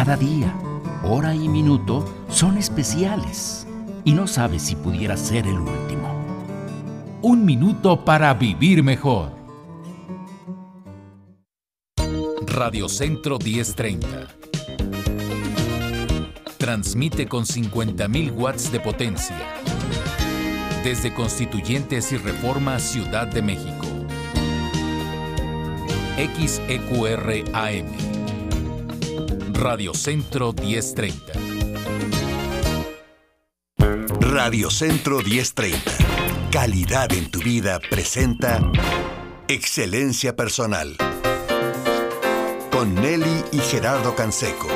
Cada día, hora y minuto son especiales y no sabes si pudiera ser el último. Un minuto para vivir mejor. Radio Centro 1030. Transmite con 50.000 watts de potencia. Desde Constituyentes y Reforma Ciudad de México. XEQR AM. Radio Centro 1030. Radio Centro 1030. Calidad en tu vida presenta Excelencia Personal. Con Nelly y Gerardo Canseco.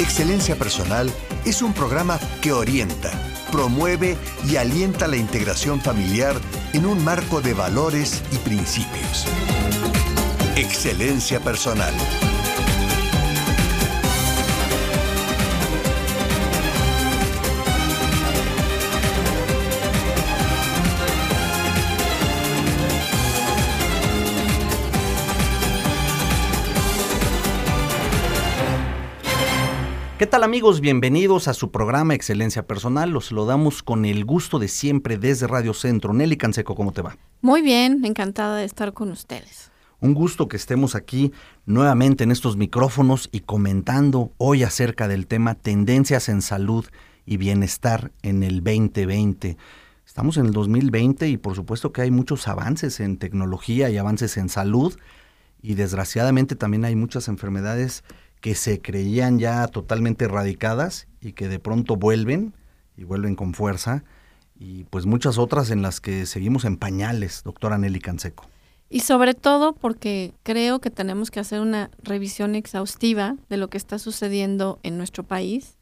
Excelencia Personal es un programa que orienta, promueve y alienta la integración familiar en un marco de valores y principios. Excelencia Personal. ¿Qué tal amigos? Bienvenidos a su programa Excelencia Personal. Los damos con el gusto de siempre desde Radio Centro. Nelly Canseco, ¿cómo te va? Muy bien, encantada de estar con ustedes. Un gusto que estemos aquí nuevamente en estos micrófonos y comentando hoy acerca del tema tendencias en salud y bienestar en el 2020. Estamos en el 2020 y por supuesto que hay muchos avances en tecnología y avances en salud y desgraciadamente también hay muchas enfermedades que se creían ya totalmente erradicadas y que de pronto vuelven y vuelven con fuerza y pues muchas otras en las que seguimos en pañales, doctora Nelly Canseco. Y sobre todo porque creo que tenemos que hacer una revisión exhaustiva de lo que está sucediendo en nuestro país.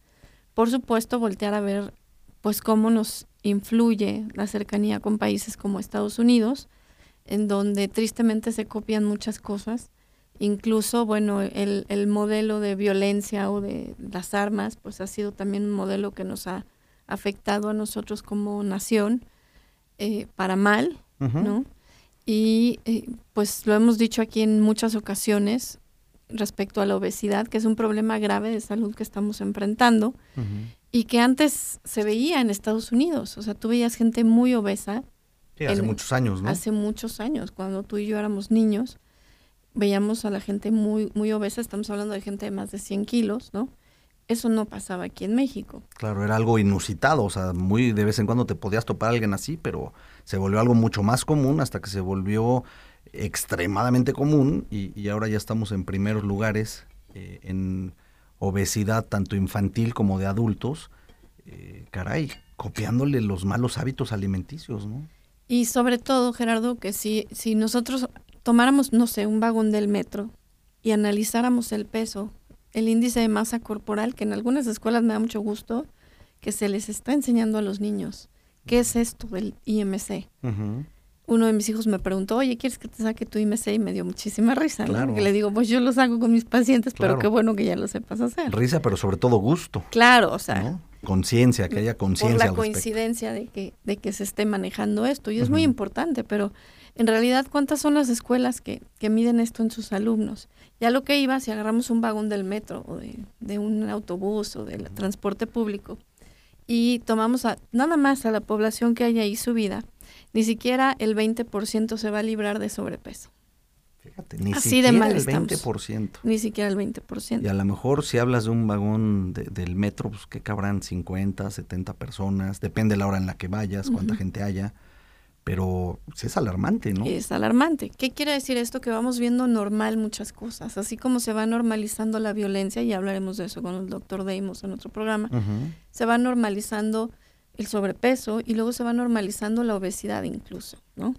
Por supuesto, voltear a ver pues cómo nos influye la cercanía con países como Estados Unidos, en donde tristemente se copian muchas cosas Incluso, bueno, el, el, modelo de violencia o de las armas, pues ha sido también un modelo que nos ha afectado a nosotros como nación eh, para mal, ¿no? Y eh, pues lo hemos dicho aquí en muchas ocasiones respecto a la obesidad, que es un problema grave de salud que estamos enfrentando y que antes se veía en Estados Unidos. O sea, tú veías gente muy obesa. Sí, hace muchos años, ¿no? Hace muchos años, cuando tú y yo éramos niños veíamos a la gente muy, muy obesa, estamos hablando de gente de más de 100 kilos, ¿no? Eso no pasaba aquí en México. Claro, era algo inusitado, o sea, muy de vez en cuando te podías topar a alguien así, pero se volvió algo mucho más común hasta que se volvió extremadamente común y, ahora ya estamos en primeros lugares eh, en obesidad tanto infantil como de adultos. Eh, caray, copiándole los malos hábitos alimenticios, ¿no? Y sobre todo, Gerardo, que si, si nosotros tomáramos, no sé, un vagón del metro y analizáramos el peso, el índice de masa corporal, que en algunas escuelas me da mucho gusto, que se les está enseñando a los niños. ¿Qué es esto del IMC? Uno de mis hijos me preguntó, oye, ¿quieres que te saque tu IMC? Y me dio muchísima risa. Claro. Que le digo, pues yo lo saco con mis pacientes, pero qué bueno que ya lo sepas hacer. Risa, pero sobre todo gusto. Claro, o sea. Conciencia, que haya conciencia. Por la coincidencia de que, de que se esté manejando esto. Y es muy importante, pero en realidad, ¿cuántas son las escuelas que, que, miden esto en sus alumnos? Ya lo que iba, si agarramos un vagón del metro o de, un autobús o del transporte público y tomamos a, nada más a la población que haya ahí subida, ni siquiera el 20% se va a librar de sobrepeso. Fíjate, ni siquiera el 20%. Ni siquiera el 20%. Y a lo mejor si hablas de un vagón del metro, pues que cabrán 50, 70 personas, depende de la hora en la que vayas, cuánta gente haya pero pues, es alarmante, ¿no? Es alarmante. ¿Qué quiere decir esto? Que vamos viendo normal muchas cosas, así como se va normalizando la violencia, y hablaremos de eso con el doctor Deimos en otro programa, se va normalizando el sobrepeso y luego se va normalizando la obesidad incluso, ¿no?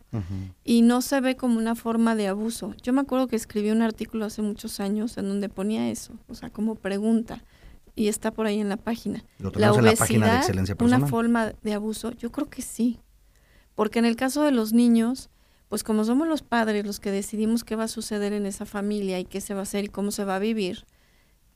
Y no se ve como una forma de abuso. Yo me acuerdo que escribí un artículo hace muchos años en donde ponía eso, o sea, como pregunta, y está por ahí en la página. la obesidad, en la página de excelencia una forma de abuso, yo creo que sí, porque en el caso de los niños, pues como somos los padres los que decidimos qué va a suceder en esa familia y qué se va a hacer y cómo se va a vivir,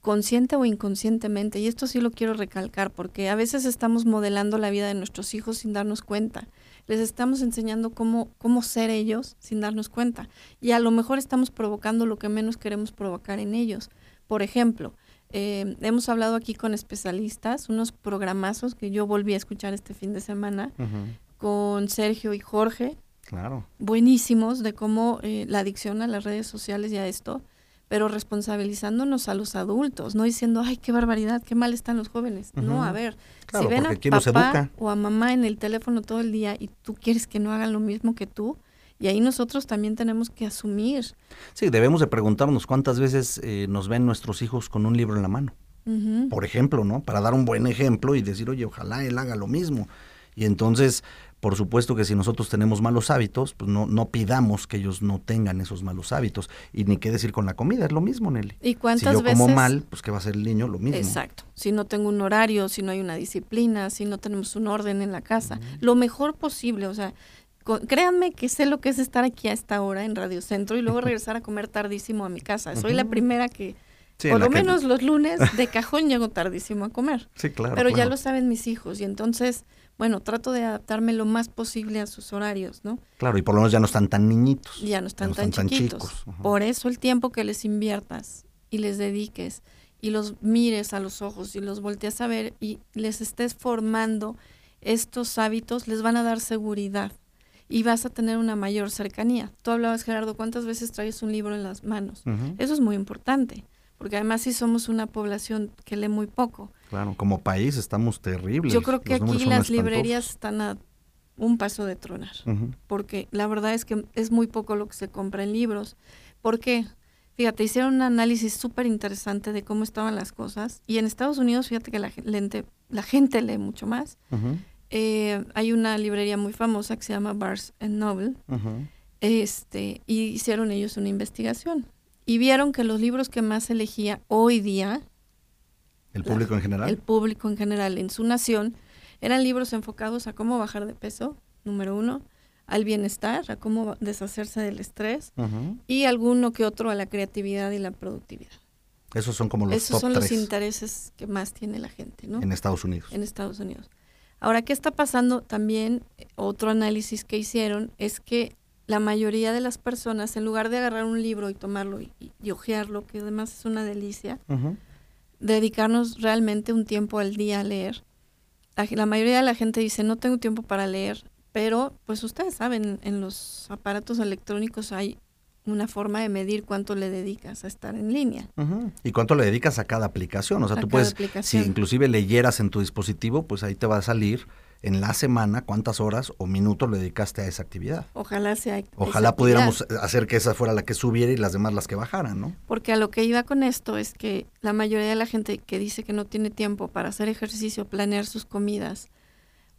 consciente o inconscientemente, y esto sí lo quiero recalcar, porque a veces estamos modelando la vida de nuestros hijos sin darnos cuenta. Les estamos enseñando cómo, cómo ser ellos sin darnos cuenta. Y a lo mejor estamos provocando lo que menos queremos provocar en ellos. Por ejemplo, eh, hemos hablado aquí con especialistas, unos programazos que yo volví a escuchar este fin de semana con Sergio y Jorge. Claro. Buenísimos de cómo eh, la adicción a las redes sociales y a esto, pero responsabilizándonos a los adultos, no diciendo, ay, qué barbaridad, qué mal están los jóvenes. No, a ver, si ven a papá o a mamá en el teléfono todo el día y tú quieres que no hagan lo mismo que tú, y ahí nosotros también tenemos que asumir. Sí, debemos de preguntarnos cuántas veces eh, nos ven nuestros hijos con un libro en la mano. Por ejemplo, ¿no? Para dar un buen ejemplo y decir, oye, ojalá él haga lo mismo. Y entonces, por supuesto que si nosotros tenemos malos hábitos, pues no, no pidamos que ellos no tengan esos malos hábitos. Y ni qué decir con la comida, es lo mismo, Nelly. ¿Y cuántas si yo como mal, pues ¿qué va a hacer el niño? Lo mismo. Exacto. Si no tengo un horario, si no hay una disciplina, si no tenemos un orden en la casa, lo mejor posible, o sea, créanme que sé lo que es estar aquí a esta hora en Radio Centro y luego regresar a comer tardísimo a mi casa. Soy la primera que, por lo menos los lunes, de cajón llego tardísimo a comer. Sí, claro. Pero ya lo saben mis hijos y entonces, bueno, trato de adaptarme lo más posible a sus horarios, ¿no? Claro, y por lo menos ya no están tan niñitos. Ya no están, tan, chiquitos. por eso el tiempo que les inviertas y les dediques y los mires a los ojos y los volteas a ver y les estés formando estos hábitos, les van a dar seguridad y vas a tener una mayor cercanía. Tú hablabas, Gerardo, ¿cuántas veces traes un libro en las manos? Eso es muy importante, porque además si somos una población que lee muy poco. Claro, como país estamos terribles. Yo creo que aquí las librerías están a un paso de tronar, porque la verdad es que es muy poco lo que se compra en libros. ¿Por qué? Fíjate, hicieron un análisis súper interesante de cómo estaban las cosas y en Estados Unidos, fíjate que la, gente, la gente lee mucho más. Eh, hay una librería muy famosa que se llama Barnes Noble, este, y hicieron ellos una investigación. Y vieron que los libros que más elegía hoy día... ¿El público en general? El público en general en su nación eran libros enfocados a cómo bajar de peso, número uno, al bienestar, a cómo deshacerse del estrés, y alguno que otro a la creatividad y la productividad. Esos son como los Esos son los intereses que más tiene la gente, ¿no? En Estados Unidos. En Estados Unidos. Ahora, ¿qué está pasando? También otro análisis que hicieron es que la mayoría de las personas, en lugar de agarrar un libro y tomarlo y, y, ojearlo, que además es una delicia, dedicarnos realmente un tiempo al día a leer. La, mayoría de la gente dice, no tengo tiempo para leer, pero pues ustedes saben, en los aparatos electrónicos hay una forma de medir cuánto le dedicas a estar en línea. Y cuánto le dedicas a cada aplicación. O sea, tú puedes, si inclusive leyeras en tu dispositivo, pues ahí te va a salir en la semana cuántas horas o minutos le dedicaste a esa actividad. Ojalá sea. Ojalá pudiéramos hacer que esa fuera la que subiera y las demás las que bajaran, ¿no? Porque a lo que iba con esto es que la mayoría de la gente que dice que no tiene tiempo para hacer ejercicio, planear sus comidas,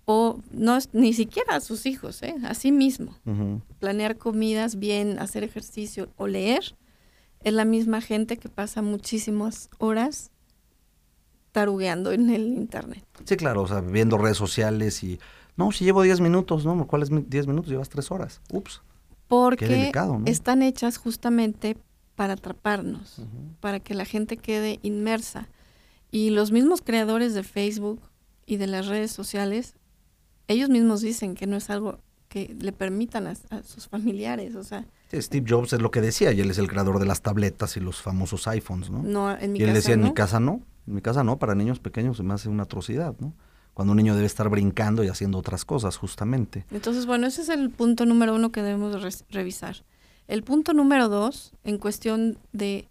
o no ni siquiera a sus hijos, ¿eh? a sí mismo. Planear comidas bien, hacer ejercicio o leer, es la misma gente que pasa muchísimas horas tarugueando en el internet. Sí, claro, o sea, viendo redes sociales y, no, si llevo 10 minutos, ¿no? ¿Cuáles 10 minutos? Llevas 3 horas. Ups. Porque están hechas justamente para atraparnos, para que la gente quede inmersa. Y los mismos creadores de Facebook y de las redes sociales ellos mismos dicen que no es algo que le permitan a, sus familiares, o sea. Steve Jobs es lo que decía, y él es el creador de las tabletas y los famosos iPhones, ¿no? No, en mi y él decía, en mi casa no, en mi casa no, para niños pequeños se me hace una atrocidad, ¿no? Cuando un niño debe estar brincando y haciendo otras cosas, justamente. Entonces, bueno, ese es el punto número uno que debemos revisar. El punto número dos, en cuestión de,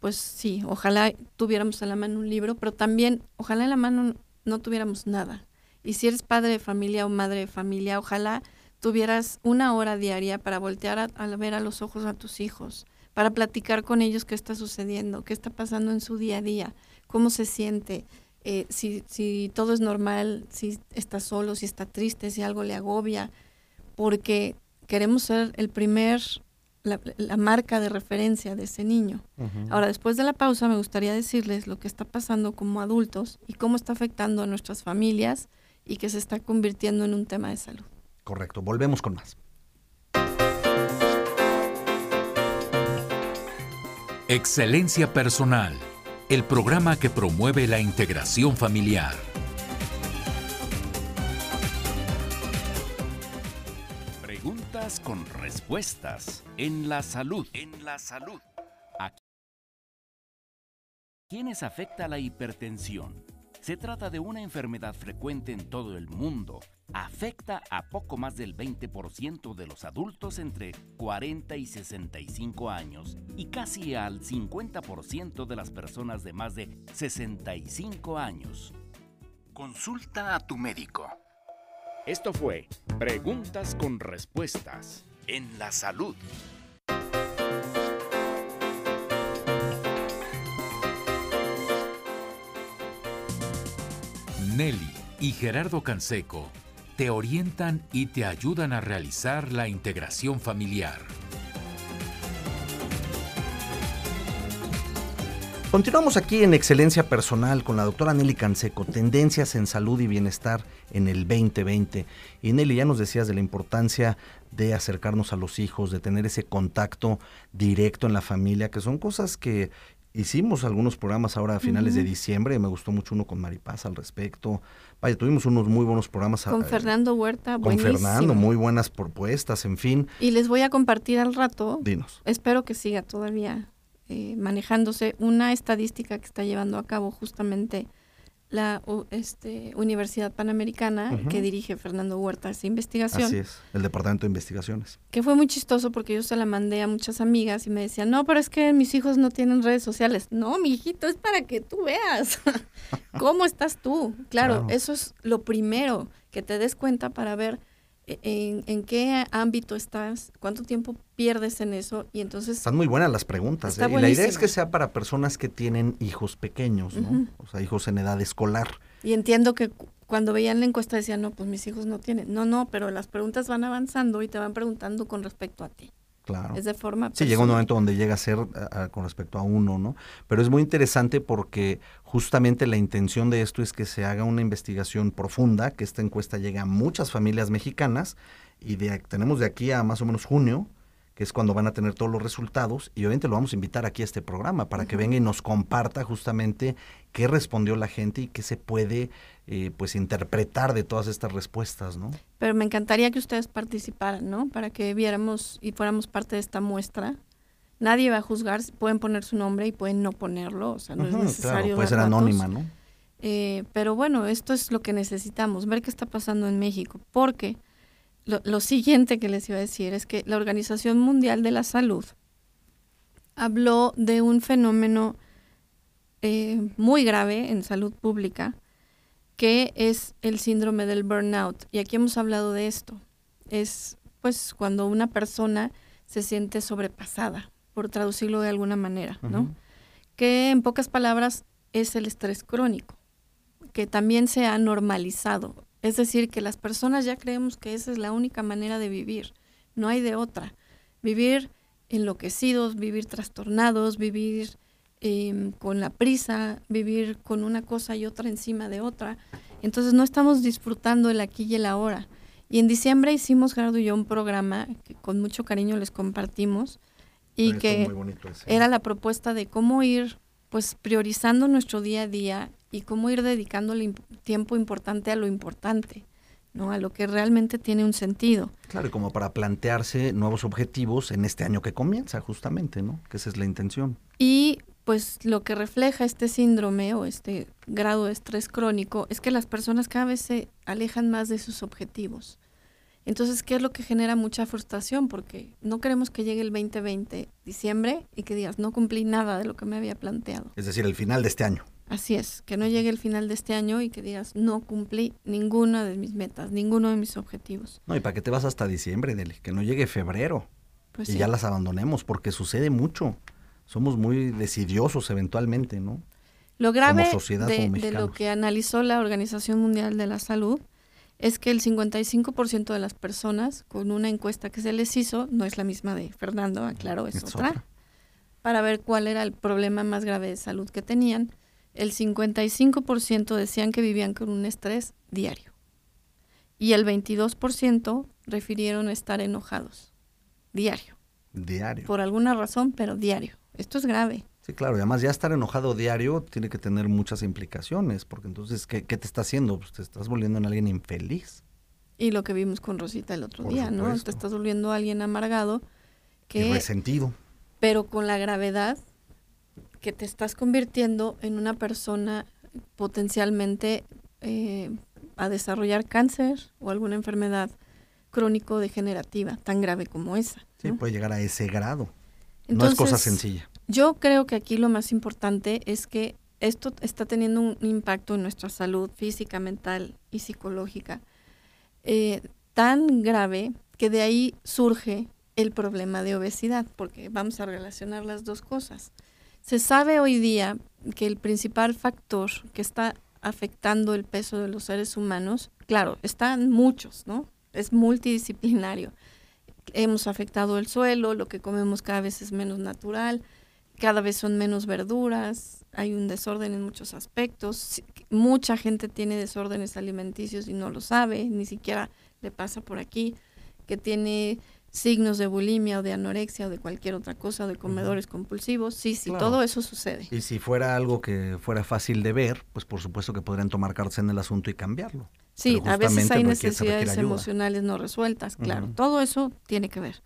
pues sí, ojalá tuviéramos en la mano un libro, pero también, ojalá en la mano no tuviéramos nada. Y si eres padre de familia o madre de familia, ojalá tuvieras una hora diaria para voltear a, ver a los ojos a tus hijos, para platicar con ellos qué está sucediendo, qué está pasando en su día a día, cómo se siente, eh, si, si todo es normal, si está solo, si está triste, si algo le agobia, porque queremos ser el primer, la, marca de referencia de ese niño. Ahora, después de la pausa, me gustaría decirles lo que está pasando como adultos y cómo está afectando a nuestras familias y que se está convirtiendo en un tema de salud. Correcto, volvemos con más. Excelencia Personal, el programa que promueve la integración familiar. Preguntas con respuestas en la salud. En la salud. quienes afecta la hipertensión. Se trata de una enfermedad frecuente en todo el mundo. Afecta a poco más del 20% de los adultos entre 40 y 65 años y casi al 50% de las personas de más de 65 años. Consulta a tu médico. Esto fue Preguntas con Respuestas en la Salud. Nelly y Gerardo Canseco te orientan y te ayudan a realizar la integración familiar. Continuamos aquí en Excelencia Personal con la doctora Nelly Canseco, Tendencias en Salud y Bienestar en el 2020. Y Nelly, ya nos decías de la importancia de acercarnos a los hijos, de tener ese contacto directo en la familia, que son cosas que Hicimos algunos programas ahora a finales de diciembre, me gustó mucho uno con Maripaz al respecto. Vaya, tuvimos unos muy buenos programas. Con Fernando Huerta, Con Fernando, muy buenas propuestas, en fin. Y les voy a compartir al rato. Dinos. Espero que siga todavía eh, manejándose una estadística que está llevando a cabo justamente la este, Universidad Panamericana que dirige Fernando Huerta esa investigación. Así es, el Departamento de Investigaciones. Que fue muy chistoso porque yo se la mandé a muchas amigas y me decían, no, pero es que mis hijos no tienen redes sociales. No, mi hijito, es para que tú veas cómo estás tú. claro, eso es lo primero, que te des cuenta para ver en, qué ámbito estás, cuánto tiempo pierdes en eso y entonces... Están muy buenas las preguntas. ¿eh? Y la idea es que sea para personas que tienen hijos pequeños, ¿no? O sea, hijos en edad escolar. Y entiendo que cuando veían la encuesta decían, no, pues mis hijos no tienen. No, no, pero las preguntas van avanzando y te van preguntando con respecto a ti. Claro. Es de forma. Sí, llega un momento donde llega a ser con respecto a uno, ¿no? Pero es muy interesante porque justamente la intención de esto es que se haga una investigación profunda, que esta encuesta llegue a muchas familias mexicanas y de, tenemos de aquí a más o menos junio que es cuando van a tener todos los resultados, y obviamente lo vamos a invitar aquí a este programa para que venga y nos comparta justamente qué respondió la gente y qué se puede eh, pues interpretar de todas estas respuestas, ¿no? Pero me encantaría que ustedes participaran, ¿no? Para que viéramos y fuéramos parte de esta muestra. Nadie va a juzgar, pueden poner su nombre y pueden no ponerlo, o sea, no es necesario. puede ser anónima, ¿no? Eh, pero bueno, esto es lo que necesitamos, ver qué está pasando en México, porque lo, siguiente que les iba a decir es que la Organización Mundial de la Salud habló de un fenómeno eh, muy grave en salud pública, que es el síndrome del burnout. Y aquí hemos hablado de esto. Es pues cuando una persona se siente sobrepasada, por traducirlo de alguna manera, ¿no? Que en pocas palabras es el estrés crónico, que también se ha normalizado. Es decir, que las personas ya creemos que esa es la única manera de vivir, no hay de otra. Vivir enloquecidos, vivir trastornados, vivir em, con la prisa, vivir con una cosa y otra encima de otra. Entonces no estamos disfrutando el aquí y el ahora. Y en diciembre hicimos, Gerardo y yo, un programa que con mucho cariño les compartimos y que era la propuesta de cómo ir pues priorizando nuestro día a día y cómo ir dedicándole tiempo importante a lo importante, ¿no? A lo que realmente tiene un sentido. Claro, y como para plantearse nuevos objetivos en este año que comienza, justamente, ¿no? Que esa es la intención. Y pues lo que refleja este síndrome o este grado de estrés crónico es que las personas cada vez se alejan más de sus objetivos. Entonces, ¿qué es lo que genera mucha frustración? Porque no queremos que llegue el 2020, diciembre, y que digas, no cumplí nada de lo que me había planteado. Es decir, el final de este año. Así es, que no llegue el final de este año y que digas, no cumplí ninguna de mis metas, ninguno de mis objetivos. No, ¿y para qué te vas hasta diciembre, Deli? Que no llegue febrero pues y ya las abandonemos, porque sucede mucho. Somos muy decidiosos eventualmente, ¿no? Lo grave de, de lo que analizó la Organización Mundial de la Salud es que el 55% de las personas con una encuesta que se les hizo, no es la misma de Fernando, aclaro, es, otra, para ver cuál era el problema más grave de salud que tenían el 55% decían que vivían con un estrés diario y el 22% refirieron estar enojados diario. Diario. Por alguna razón, pero diario. Esto es grave. Sí, claro, y además ya estar enojado diario tiene que tener muchas implicaciones, porque entonces, ¿qué, te está haciendo? Pues te estás volviendo en alguien infeliz. Y lo que vimos con Rosita el otro día, ¿no? Te estás volviendo a alguien amargado que... Y resentido. Pero con la gravedad que te estás convirtiendo en una persona potencialmente eh, a desarrollar cáncer o alguna enfermedad crónico-degenerativa tan grave como esa. Sí, puede llegar a ese grado. No es cosa sencilla. Yo creo que aquí lo más importante es que esto está teniendo un impacto en nuestra salud física, mental y psicológica eh, tan grave que de ahí surge el problema de obesidad, porque vamos a relacionar las dos cosas. Se sabe hoy día que el principal factor que está afectando el peso de los seres humanos, claro, están muchos, ¿no? Es multidisciplinario. Hemos afectado el suelo, lo que comemos cada vez es menos natural, cada vez son menos verduras, hay un desorden en muchos aspectos, mucha gente tiene desórdenes alimenticios y no lo sabe, ni siquiera le pasa por aquí, que tiene signos de bulimia o de anorexia o de cualquier otra cosa, de comedores compulsivos, sí, sí, todo eso sucede. Y si fuera algo que fuera fácil de ver, pues por supuesto que podrían tomar cartas en el asunto y cambiarlo. Sí, a veces hay necesidades emocionales no resueltas, claro, todo eso tiene que ver.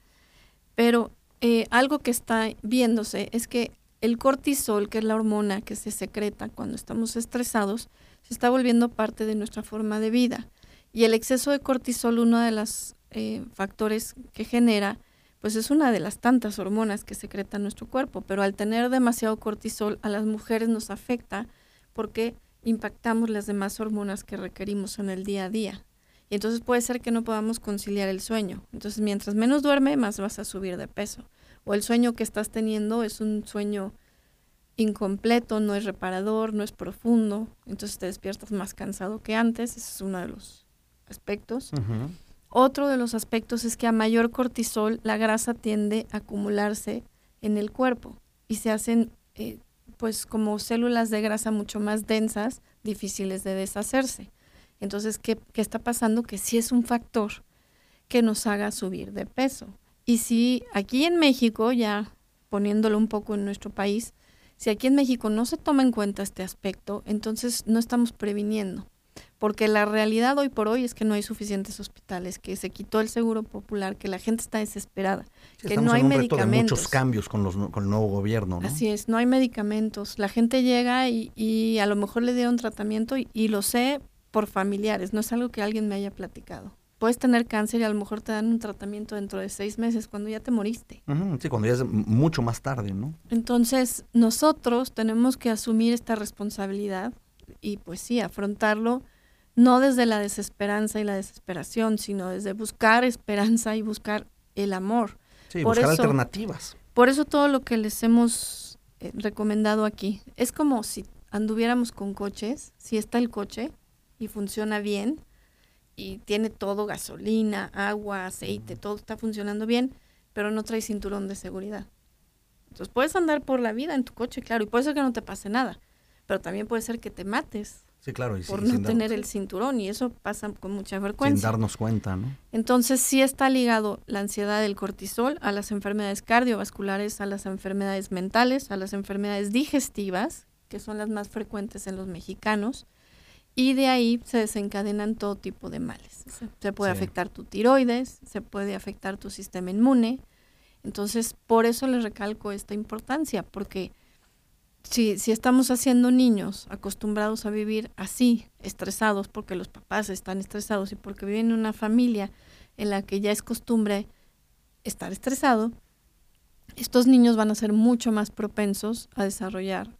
Pero eh, algo que está viéndose es que el cortisol, que es la hormona que se secreta cuando estamos estresados, se está volviendo parte de nuestra forma de vida. Y el exceso de cortisol, uno de los eh, factores que genera, pues es una de las tantas hormonas que secreta nuestro cuerpo, pero al tener demasiado cortisol a las mujeres nos afecta porque impactamos las demás hormonas que requerimos en el día a día. Y entonces puede ser que no podamos conciliar el sueño. Entonces, mientras menos duerme, más vas a subir de peso. O el sueño que estás teniendo es un sueño incompleto, no es reparador, no es profundo. Entonces te despiertas más cansado que antes. Ese es uno de los aspectos. Otro de los aspectos es que a mayor cortisol la grasa tiende a acumularse en el cuerpo y se hacen eh, pues como células de grasa mucho más densas, difíciles de deshacerse. Entonces, ¿qué, ¿qué, está pasando? Que sí es un factor que nos haga subir de peso. Y si aquí en México, ya poniéndolo un poco en nuestro país, si aquí en México no se toma en cuenta este aspecto, entonces no estamos previniendo porque la realidad hoy por hoy es que no hay suficientes hospitales, que se quitó el seguro popular, que la gente está desesperada, que no hay medicamentos. muchos cambios con, los, con el nuevo gobierno. ¿no? Así es, no hay medicamentos. La gente llega y, y a lo mejor le dieron tratamiento y, lo sé por familiares, no es algo que alguien me haya platicado. Puedes tener cáncer y a lo mejor te dan un tratamiento dentro de seis meses cuando ya te moriste. sí, cuando ya es mucho más tarde, ¿no? Entonces, nosotros tenemos que asumir esta responsabilidad y pues sí, afrontarlo no desde la desesperanza y la desesperación, sino desde buscar esperanza y buscar el amor. Sí, buscar alternativas. Por eso todo lo que les hemos eh, recomendado aquí es como si anduviéramos con coches, si está el coche y funciona bien y tiene todo, gasolina, agua, aceite, todo está funcionando bien, pero no trae cinturón de seguridad. Entonces puedes andar por la vida en tu coche, claro, y puede ser que no te pase nada, pero también puede ser que te mates claro. por no tener el cinturón y eso pasa con mucha frecuencia. Sin darnos cuenta, ¿no? Entonces sí está ligado la ansiedad del cortisol a las enfermedades cardiovasculares, a las enfermedades mentales, a las enfermedades digestivas, que son las más frecuentes en los mexicanos, y de ahí se desencadenan todo tipo de males. Se puede afectar tu tiroides, se puede afectar tu sistema inmune. Entonces, por eso les recalco esta importancia, porque si, si estamos haciendo niños acostumbrados a vivir así, estresados, porque los papás están estresados y porque viven en una familia en la que ya es costumbre estar estresado, estos niños van a ser mucho más propensos a desarrollar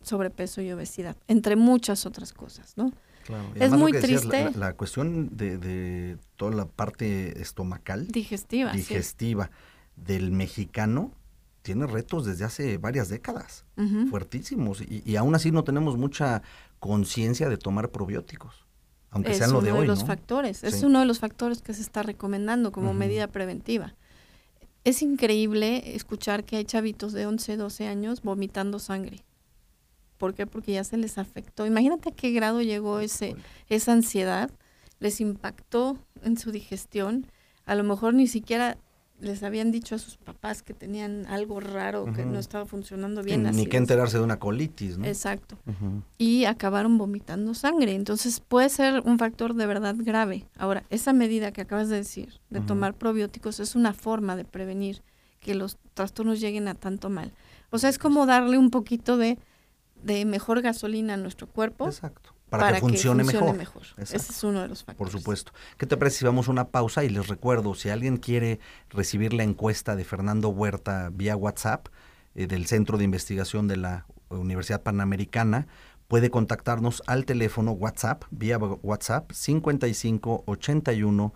sobrepeso y obesidad, entre muchas otras cosas, ¿no? Es muy triste. la, cuestión de, de, toda la parte estomacal, digestiva, digestiva del mexicano tiene retos desde hace varias décadas, fuertísimos, y, aún así no tenemos mucha conciencia de tomar probióticos, aunque sean lo de hoy. Es uno de los factores, es uno de los factores que se está recomendando como medida preventiva. Es increíble escuchar que hay chavitos de 11, 12 años vomitando sangre. ¿Por qué? Porque ya se les afectó. Imagínate a qué grado llegó ese, esa ansiedad, les impactó en su digestión. A lo mejor ni siquiera les habían dicho a sus papás que tenían algo raro, que no estaba funcionando bien. Ni que enterarse de una colitis, ¿no? Exacto. Y acabaron vomitando sangre. Entonces puede ser un factor de verdad grave. Ahora, esa medida que acabas de decir, de tomar probióticos, es una forma de prevenir que los trastornos lleguen a tanto mal. O sea, es como darle un poquito de, de mejor gasolina a nuestro cuerpo. Exacto. Para, que, funcione mejor. Ese es uno de los factores. Por supuesto. ¿Qué te parece si vamos a una pausa? Y les recuerdo, si alguien quiere recibir la encuesta de Fernando Huerta vía WhatsApp eh, del Centro de Investigación de la Universidad Panamericana, puede contactarnos al teléfono WhatsApp, vía WhatsApp 55 81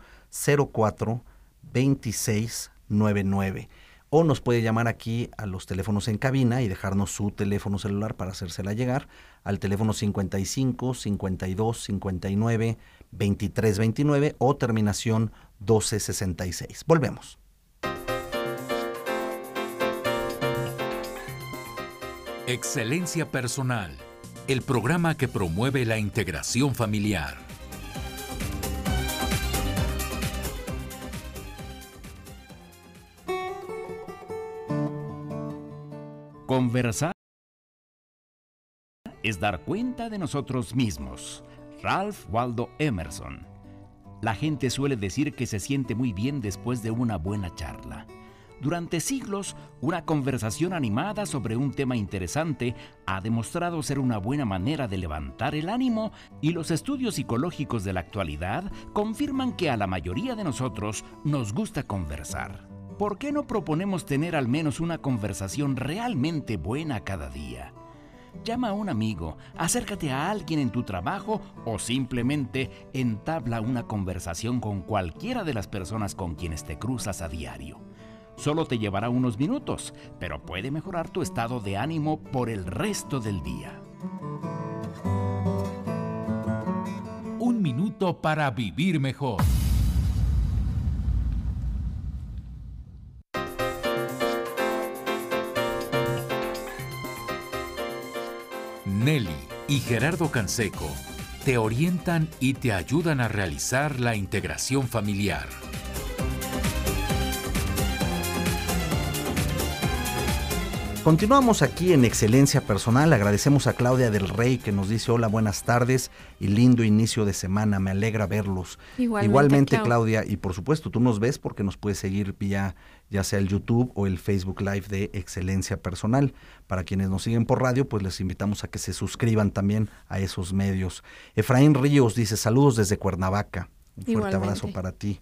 04 26 99 o nos puede llamar aquí a los teléfonos en cabina y dejarnos su teléfono celular para hacérsela llegar al teléfono 55 52 59 23 29 o terminación 12 66. Volvemos. Excelencia Personal, el programa que promueve la integración familiar. Conversar es dar cuenta de nosotros mismos. Ralph Waldo Emerson. La gente suele decir que se siente muy bien después de una buena charla. Durante siglos, una conversación animada sobre un tema interesante ha demostrado ser una buena manera de levantar el ánimo y los estudios psicológicos de la actualidad confirman que a la mayoría de nosotros nos gusta conversar. ¿Por qué no proponemos tener al menos una conversación realmente buena cada día? Llama a un amigo, acércate a alguien en tu trabajo o simplemente entabla una conversación con cualquiera de las personas con quienes te cruzas a diario. Solo te llevará unos minutos, pero puede mejorar tu estado de ánimo por el resto del día. Un minuto para vivir mejor. Nelly y Gerardo Canseco te orientan y te ayudan a realizar la integración familiar. Continuamos aquí en Excelencia Personal. Agradecemos a Claudia del Rey que nos dice hola, buenas tardes y lindo inicio de semana. Me alegra verlos. Igualmente, Claudia. Y por supuesto, tú nos ves porque nos puedes seguir vía ya sea el YouTube o el Facebook Live de Excelencia Personal. Para quienes nos siguen por radio, pues les invitamos a que se suscriban también a esos medios. Efraín Ríos dice saludos desde Cuernavaca. Un fuerte abrazo para ti.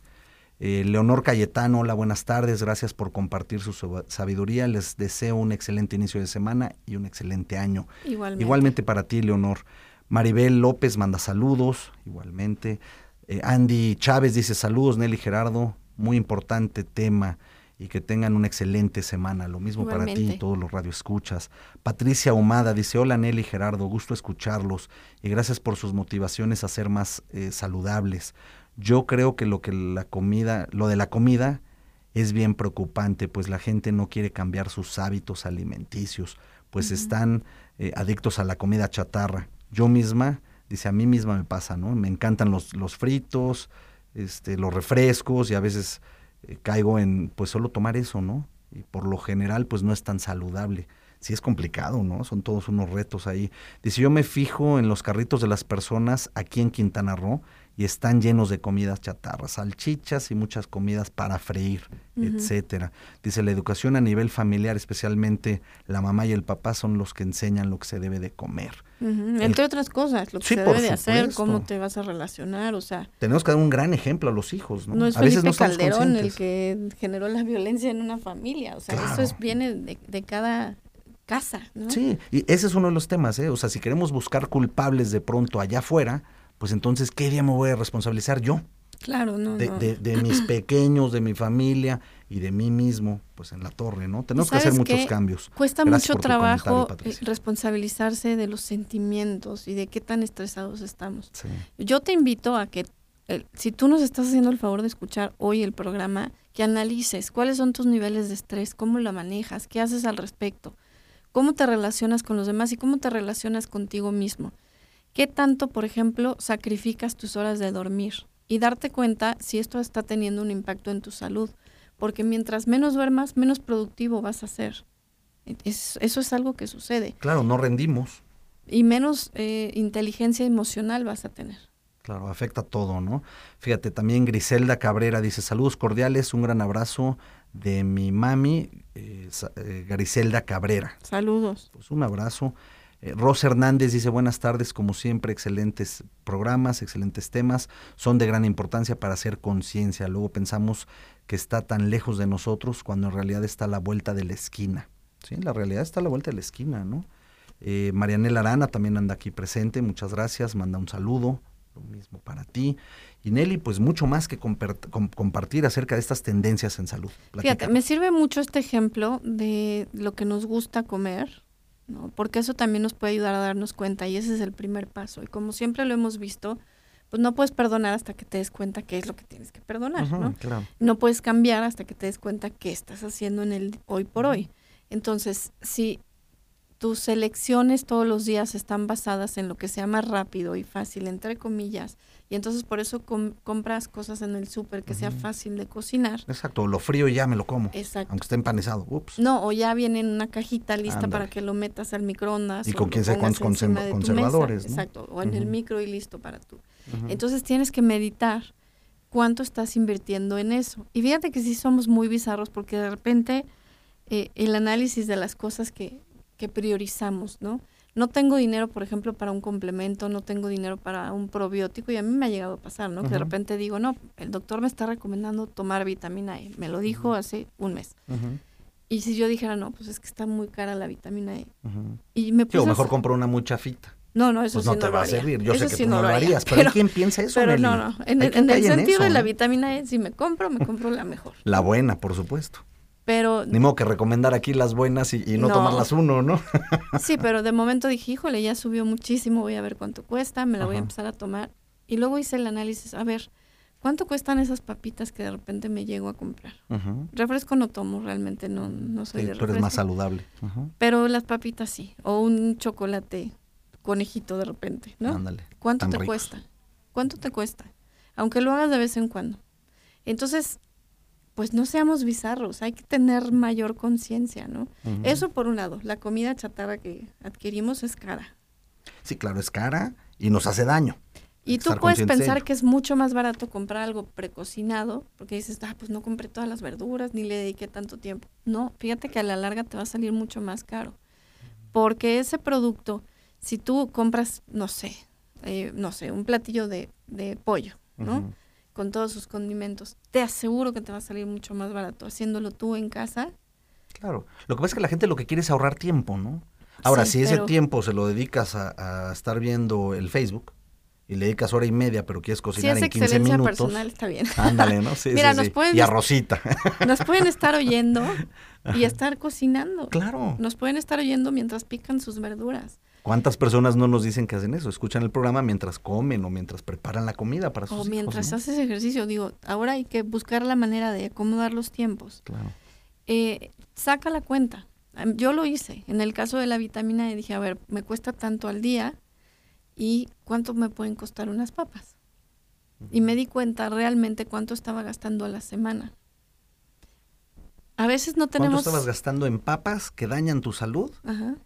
Eh, Leonor Cayetano, hola, buenas tardes, gracias por compartir su sabiduría, les deseo un excelente inicio de semana y un excelente año. Igualmente. Igualmente para ti, Leonor. Maribel López manda saludos, igualmente. Eh, Andy Chávez dice saludos, Nelly Gerardo, muy importante tema y que tengan una excelente semana. Lo mismo para ti y todos los radioescuchas. Patricia Humada dice, hola Nelly Gerardo, gusto escucharlos y gracias por sus motivaciones a ser más eh, saludables. Yo creo que lo que la comida, lo de la comida es bien preocupante, pues la gente no quiere cambiar sus hábitos alimenticios, pues están eh, adictos a la comida chatarra. Yo misma, dice, a mí misma me pasa, ¿no? Me encantan los, los fritos, este, los refrescos y a veces eh, caigo en, pues solo tomar eso, ¿no? Y por lo general, pues no es tan saludable. Sí es complicado, ¿no? Son todos unos retos ahí. Dice, yo me fijo en los carritos de las personas aquí en Quintana Roo y están llenos de comidas chatarras, salchichas y muchas comidas para freír, etcétera. Dice la educación a nivel familiar, especialmente la mamá y el papá son los que enseñan lo que se debe de comer. Entre otras cosas, lo que se debe de hacer, cómo te vas a relacionar, o sea. Tenemos que dar un gran ejemplo a los hijos, ¿no? No es a veces no Calderón el que generó la violencia en una familia, o sea, eso es, viene de, de cada casa, ¿no? Sí, y ese es uno de los temas, ¿eh? O sea, si queremos buscar culpables de pronto allá afuera, pues entonces, ¿qué día me voy a responsabilizar yo? Claro, no de, De, mis pequeños, de mi familia y de mí mismo, pues en la torre, ¿no? Tenemos que hacer muchos cambios. Cuesta mucho trabajo eh, responsabilizarse de los sentimientos y de qué tan estresados estamos. Yo te invito a que, si tú nos estás haciendo el favor de escuchar hoy el programa, que analices cuáles son tus niveles de estrés, cómo lo manejas, qué haces al respecto, cómo te relacionas con los demás y cómo te relacionas contigo mismo. ¿Qué tanto, por ejemplo, sacrificas tus horas de dormir? Y darte cuenta si esto está teniendo un impacto en tu salud. Porque mientras menos duermas, menos productivo vas a ser. eso es algo que sucede. Claro, no rendimos. Y menos eh, inteligencia emocional vas a tener. Claro, afecta todo, ¿no? Fíjate, también Griselda Cabrera dice, saludos cordiales, un gran abrazo de mi mami, eh, eh, Griselda Cabrera. Saludos. Pues un abrazo. Eh, Rosa Hernández dice, buenas tardes, como siempre, excelentes programas, excelentes temas, son de gran importancia para hacer conciencia. Luego pensamos que está tan lejos de nosotros cuando en realidad está a la vuelta de la esquina. Sí, la realidad está a la vuelta de la esquina, ¿no? Eh, Marianela Arana también anda aquí presente, muchas gracias, manda un saludo, lo mismo para ti. Y Nelly, pues mucho más que compartir acerca de estas tendencias en salud. Fíjate, me sirve mucho este ejemplo de lo que nos gusta comer, ¿no? porque eso también nos puede ayudar a darnos cuenta y ese es el primer paso. Y como siempre lo hemos visto, pues no puedes perdonar hasta que te des cuenta qué es lo que tienes que perdonar, ¿no? No puedes cambiar hasta que te des cuenta qué estás haciendo en el hoy por hoy. Entonces, si tus elecciones todos los días están basadas en lo que sea más rápido y fácil, entre comillas, y entonces por eso compras cosas en el súper que sea fácil de cocinar. Exacto, lo frío ya me lo como. Exacto. Aunque esté empanizado. Ups. No, o ya viene en una cajita lista para que lo metas al microondas. Y con quién sé cuántos conservadores. Exacto, o en el micro y listo para tú. Entonces tienes que meditar cuánto estás invirtiendo en eso. Y fíjate que sí somos muy bizarros porque de repente eh, el análisis de las cosas que, que priorizamos, ¿no? No tengo dinero, por ejemplo, para un complemento, no tengo dinero para un probiótico y a mí me ha llegado a pasar, ¿no? Que de repente digo, no, el doctor me está recomendando tomar vitamina E, me lo dijo hace un mes. Y si yo dijera, no, pues es que está muy cara la vitamina E. Y me puse mejor compro una mucha fita. No, no, eso pues sí no te va a servir. Yo sé que tú no lo, harías, pero, ¿quién piensa eso? Pero no, no. En, el, sentido de la vitamina E, si me compro, me compro la mejor. La buena, por supuesto. Pero. Ni modo que recomendar aquí las buenas y, no, tomarlas uno, ¿no? sí, pero de momento dije, híjole, ya subió muchísimo, voy a ver cuánto cuesta, me la voy a empezar a tomar. Y luego hice el análisis, a ver, ¿cuánto cuestan esas papitas que de repente me llego a comprar? Refresco no tomo, realmente no, no soy de refresco. Tú eres más saludable. Pero las papitas sí, o un chocolate conejito de repente, ¿no? Ándale. ¿Cuánto te cuesta? ¿Cuánto te cuesta? Aunque lo hagas de vez en cuando. Entonces, pues no seamos bizarros, hay que tener mayor conciencia, ¿no? Eso por un lado, la comida chatarra que adquirimos es cara. Sí, claro, es cara y nos hace daño. Y tú puedes pensar que es mucho más barato comprar algo precocinado, porque dices, ah, pues no compré todas las verduras, ni le dediqué tanto tiempo. No, fíjate que a la larga te va a salir mucho más caro. Porque ese producto si tú compras, no sé, eh, no sé, un platillo de, de pollo, ¿no? Con todos sus condimentos, te aseguro que te va a salir mucho más barato haciéndolo tú en casa. Claro, lo que pasa es que la gente lo que quiere es ahorrar tiempo, ¿no? Ahora, si ese tiempo se lo dedicas a, estar viendo el Facebook, y le dedicas hora y media, pero quieres cocinar en 15 minutos. personal, está bien. Ándale, ¿no? Sí, Mira, nos Pueden, y a Rosita. Nos pueden estar oyendo y estar cocinando. Claro. Nos pueden estar oyendo mientras pican sus verduras. ¿Cuántas personas no nos dicen que hacen eso? Escuchan el programa mientras comen o mientras preparan la comida para sus O mientras haces ejercicio. Digo, ahora hay que buscar la manera de acomodar los tiempos. Claro. Eh, saca la cuenta. Yo lo hice. En el caso de la vitamina E dije, a ver, me cuesta tanto al día y cuánto me pueden costar unas papas. Y me di cuenta realmente cuánto estaba gastando a la semana. A veces no tenemos... ¿Cuánto estabas gastando en papas que dañan tu salud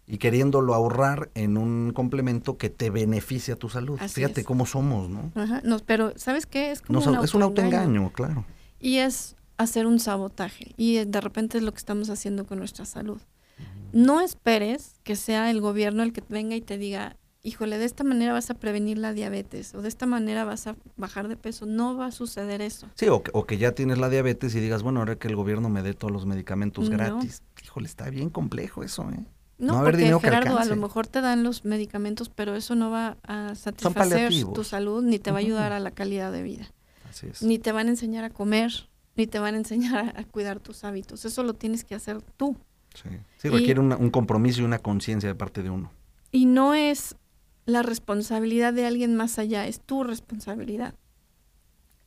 y queriéndolo ahorrar en un complemento que te beneficia a tu salud? Fíjate cómo somos, ¿no? Ajá. No, pero ¿sabes qué? Es como un Es un autoengaño, claro. Y es hacer un sabotaje. Y de repente es lo que estamos haciendo con nuestra salud. No esperes que sea el gobierno el que venga y te diga, híjole, de esta manera vas a prevenir la diabetes o de esta manera vas a bajar de peso. No va a suceder eso. Sí, o que, ya tienes la diabetes y digas, bueno, ahora que el gobierno me dé todos los medicamentos gratis. Híjole, está bien complejo eso, ¿eh? No, porque Gerardo, a lo mejor te dan los medicamentos, pero eso no va a satisfacer tu salud ni te va a ayudar a la calidad de vida. Así es. Ni te van a enseñar a comer, ni te van a enseñar a, cuidar tus hábitos. Eso lo tienes que hacer tú. Sí, sí requiere un compromiso y una conciencia de parte de uno. Y no es la responsabilidad de alguien más allá, es tu responsabilidad.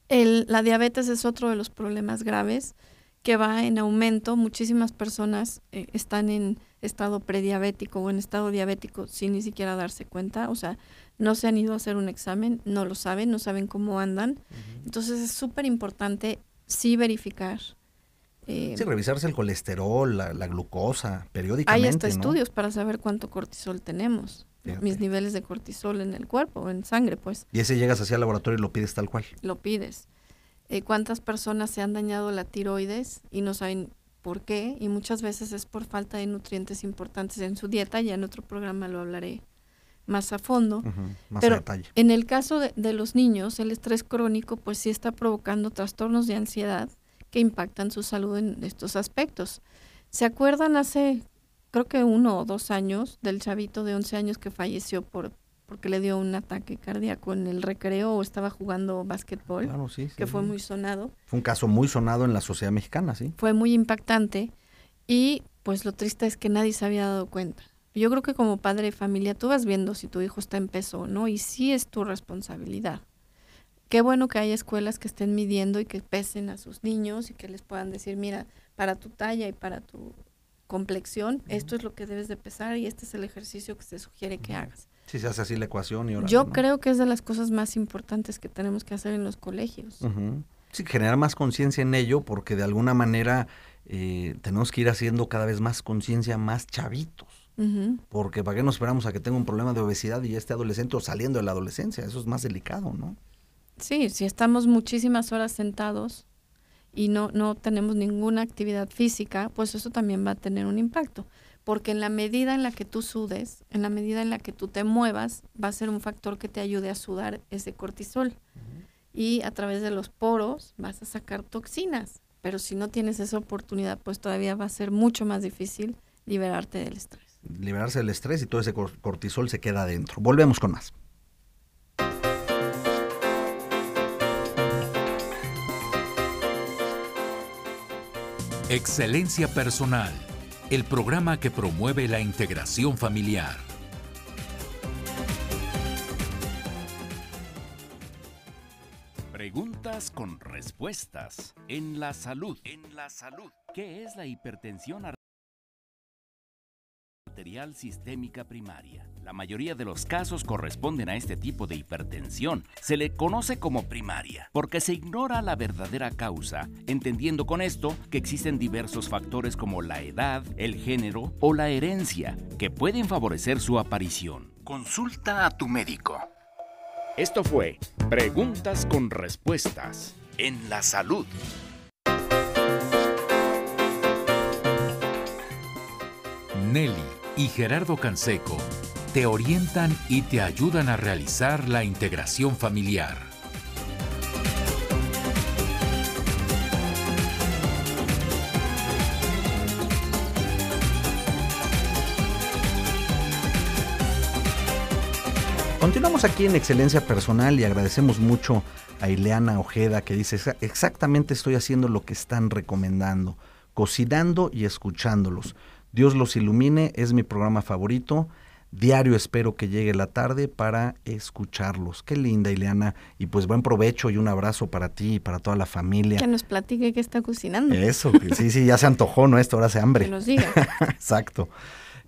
El, la diabetes es otro de los problemas graves que va en aumento. Muchísimas personas eh, están en estado prediabético o en estado diabético sin ni siquiera darse cuenta. O sea, no se han ido a hacer un examen, no lo saben, no saben cómo andan. Entonces es súper importante sí verificar. Eh, sí, revisarse el colesterol, la, glucosa, periódicamente. Hay hasta estudios para saber cuánto cortisol tenemos. Mis niveles de cortisol en el cuerpo, en sangre, pues. Y ese llegas hacia el laboratorio y lo pides tal cual. Lo pides. Eh, ¿Cuántas personas se han dañado la tiroides y no saben por qué? Y muchas veces es por falta de nutrientes importantes en su dieta, ya en otro programa lo hablaré más a fondo. más Pero a detalle. en el caso de, de los niños, el estrés crónico pues sí está provocando trastornos de ansiedad que impactan su salud en estos aspectos. ¿Se acuerdan hace, creo que uno o dos años, del chavito de 11 años que falleció por porque le dio un ataque cardíaco en el recreo o estaba jugando básquetbol, Claro, sí, sí, que fue sí. muy sonado? Fue un caso muy sonado en la sociedad mexicana, ¿sí? Fue muy impactante y pues lo triste es que nadie se había dado cuenta. Yo creo que como padre de familia tú vas viendo si tu hijo está en peso o no y sí es tu responsabilidad. Qué bueno que hay escuelas que estén midiendo y que pesen a sus niños y que les puedan decir, mira, para tu talla y para tu complexión, esto es lo que debes de pesar y este es el ejercicio que se sugiere que hagas. Sí, se hace así la ecuación y ahora. Yo creo que es de las cosas más importantes que tenemos que hacer en los colegios. Sí, generar más conciencia en ello, porque de alguna manera eh, tenemos que ir haciendo cada vez más conciencia más chavitos. Porque ¿para qué nos esperamos a que tenga un problema de obesidad y ya esté adolescente o saliendo de la adolescencia? Eso es más delicado, ¿no? Sí, si estamos muchísimas horas sentados y no, no tenemos ninguna actividad física, pues eso también va a tener un impacto. Porque en la medida en la que tú sudes, en la medida en la que tú te muevas, va a ser un factor que te ayude a sudar ese cortisol. Y a través de los poros vas a sacar toxinas. Pero si no tienes esa oportunidad, pues todavía va a ser mucho más difícil liberarte del estrés. Liberarse del estrés y todo ese cor- cortisol se queda adentro. Volvemos con más. Excelencia Personal, el programa que promueve la integración familiar. Preguntas con respuestas. En la salud. En la salud. ¿Qué es la hipertensión arterial sistémica primaria? La mayoría de los casos corresponden a este tipo de hipertensión. Se le conoce como primaria porque se ignora la verdadera causa, entendiendo con esto que existen diversos factores como la edad, el género o la herencia que pueden favorecer su aparición. Consulta a tu médico. Esto fue Preguntas con Respuestas en la Salud. Nelly y Gerardo Canseco te orientan y te ayudan a realizar la integración familiar. Continuamos aquí en Excelencia Personal y agradecemos mucho a Ileana Ojeda que dice "Exa- exactamente estoy haciendo lo que están recomendando, cocinando y escuchándolos. Dios los ilumine, es mi programa favorito. Diario espero que llegue la tarde para escucharlos. Qué linda, Ileana. Y pues buen provecho y un abrazo para ti y para toda la familia. Que nos platique qué está cocinando. Eso, que sí, sí, ya se antojó, ¿no? Esto ahora hace hambre. Que nos diga. Exacto.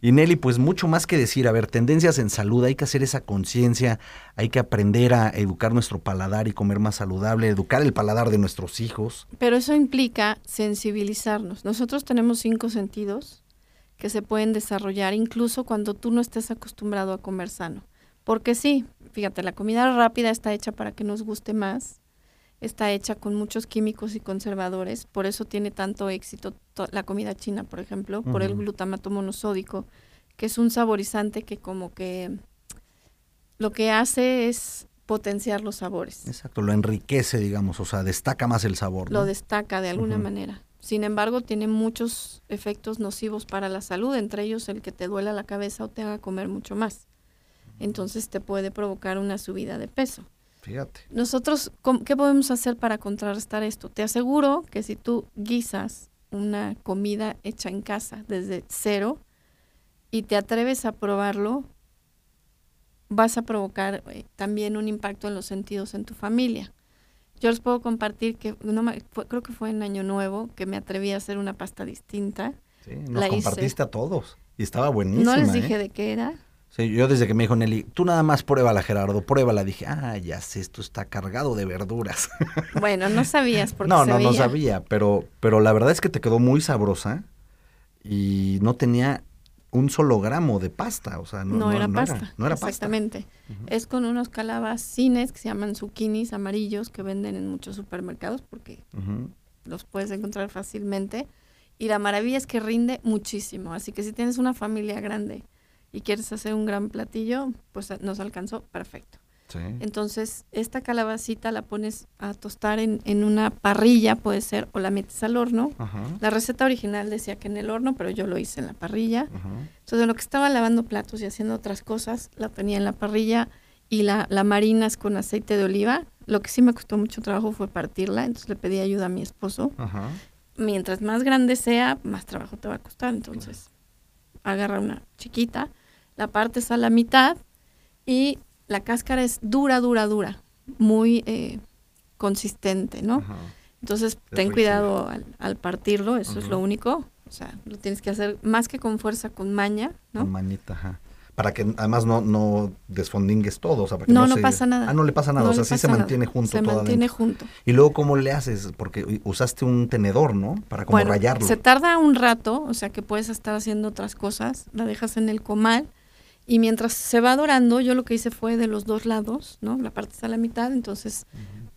Y Nelly, pues mucho más que decir, a ver, tendencias en salud, hay que hacer esa conciencia, hay que aprender a educar nuestro paladar y comer más saludable, educar el paladar de nuestros hijos. Pero eso implica sensibilizarnos. Nosotros tenemos cinco sentidos que se pueden desarrollar incluso cuando tú no estés acostumbrado a comer sano. Porque sí, fíjate, la comida rápida está hecha para que nos guste más, está hecha con muchos químicos y conservadores, por eso tiene tanto éxito to- la comida china, por ejemplo, por el glutamato monosódico, que es un saborizante que como que lo que hace es potenciar los sabores. Exacto, lo enriquece, digamos, o sea, destaca más el sabor. ¿no? lo destaca de alguna manera. Sin embargo, tiene muchos efectos nocivos para la salud, entre ellos el que te duela la cabeza o te haga comer mucho más. Entonces te puede provocar una subida de peso. Fíjate. Nosotros, ¿cómo- ¿qué podemos hacer para contrarrestar esto? Te aseguro que si tú guisas una comida hecha en casa desde cero y te atreves a probarlo, vas a provocar eh, también un impacto en los sentidos en tu familia. Yo les puedo compartir que no me- fue- creo que fue en Año Nuevo que me atreví a hacer una pasta distinta. Sí, nos La hice. compartiste a todos. Y estaba buenísima. no les ¿eh? dije de qué era. Sí, yo desde que me dijo Nelly, tú nada más pruébala, Gerardo, pruébala, dije, ah, ya sé, esto está cargado de verduras. Bueno, no sabías porque no, no, no sabía, pero, pero la verdad es que te quedó muy sabrosa y no tenía un solo gramo de pasta, o sea, no, era pasta. no era exactamente. Es con unos calabacines que se llaman zucchinis amarillos que venden en muchos supermercados porque los puedes encontrar fácilmente. Y la maravilla es que rinde muchísimo. Así que si tienes una familia grande y quieres hacer un gran platillo, pues nos alcanzó perfecto. Entonces, esta calabacita la pones a tostar en, en, una parrilla, puede ser, o la metes al horno. La receta original decía que en el horno, pero yo lo hice en la parrilla. Entonces, lo que estaba lavando platos y haciendo otras cosas, la tenía en la parrilla y la, la marinas con aceite de oliva. Lo que sí me costó mucho trabajo fue partirla, entonces le pedí ayuda a mi esposo. Mientras más grande sea, más trabajo te va a costar. Entonces, agarra una chiquita, la partes a la mitad y la cáscara es dura, dura, dura, muy eh, consistente, ¿no? Entonces, ten cuidado al, partirlo, eso es lo único. O sea, lo tienes que hacer más que con fuerza, con maña, ¿no? Con mañita, ajá. Para que además no, no desfondingues todo, o sea, para que no, no, pasa nada. Ah, no le pasa nada, o sea, sí se mantiene junto Se mantiene junto. Y luego, ¿cómo le haces? Porque usaste un tenedor, ¿no? Para como bueno, rayarlo. se tarda un rato, o sea, que puedes estar haciendo otras cosas, la dejas en el comal y mientras se va dorando, yo lo que hice fue de los dos lados, ¿no? La parte está a la mitad, entonces,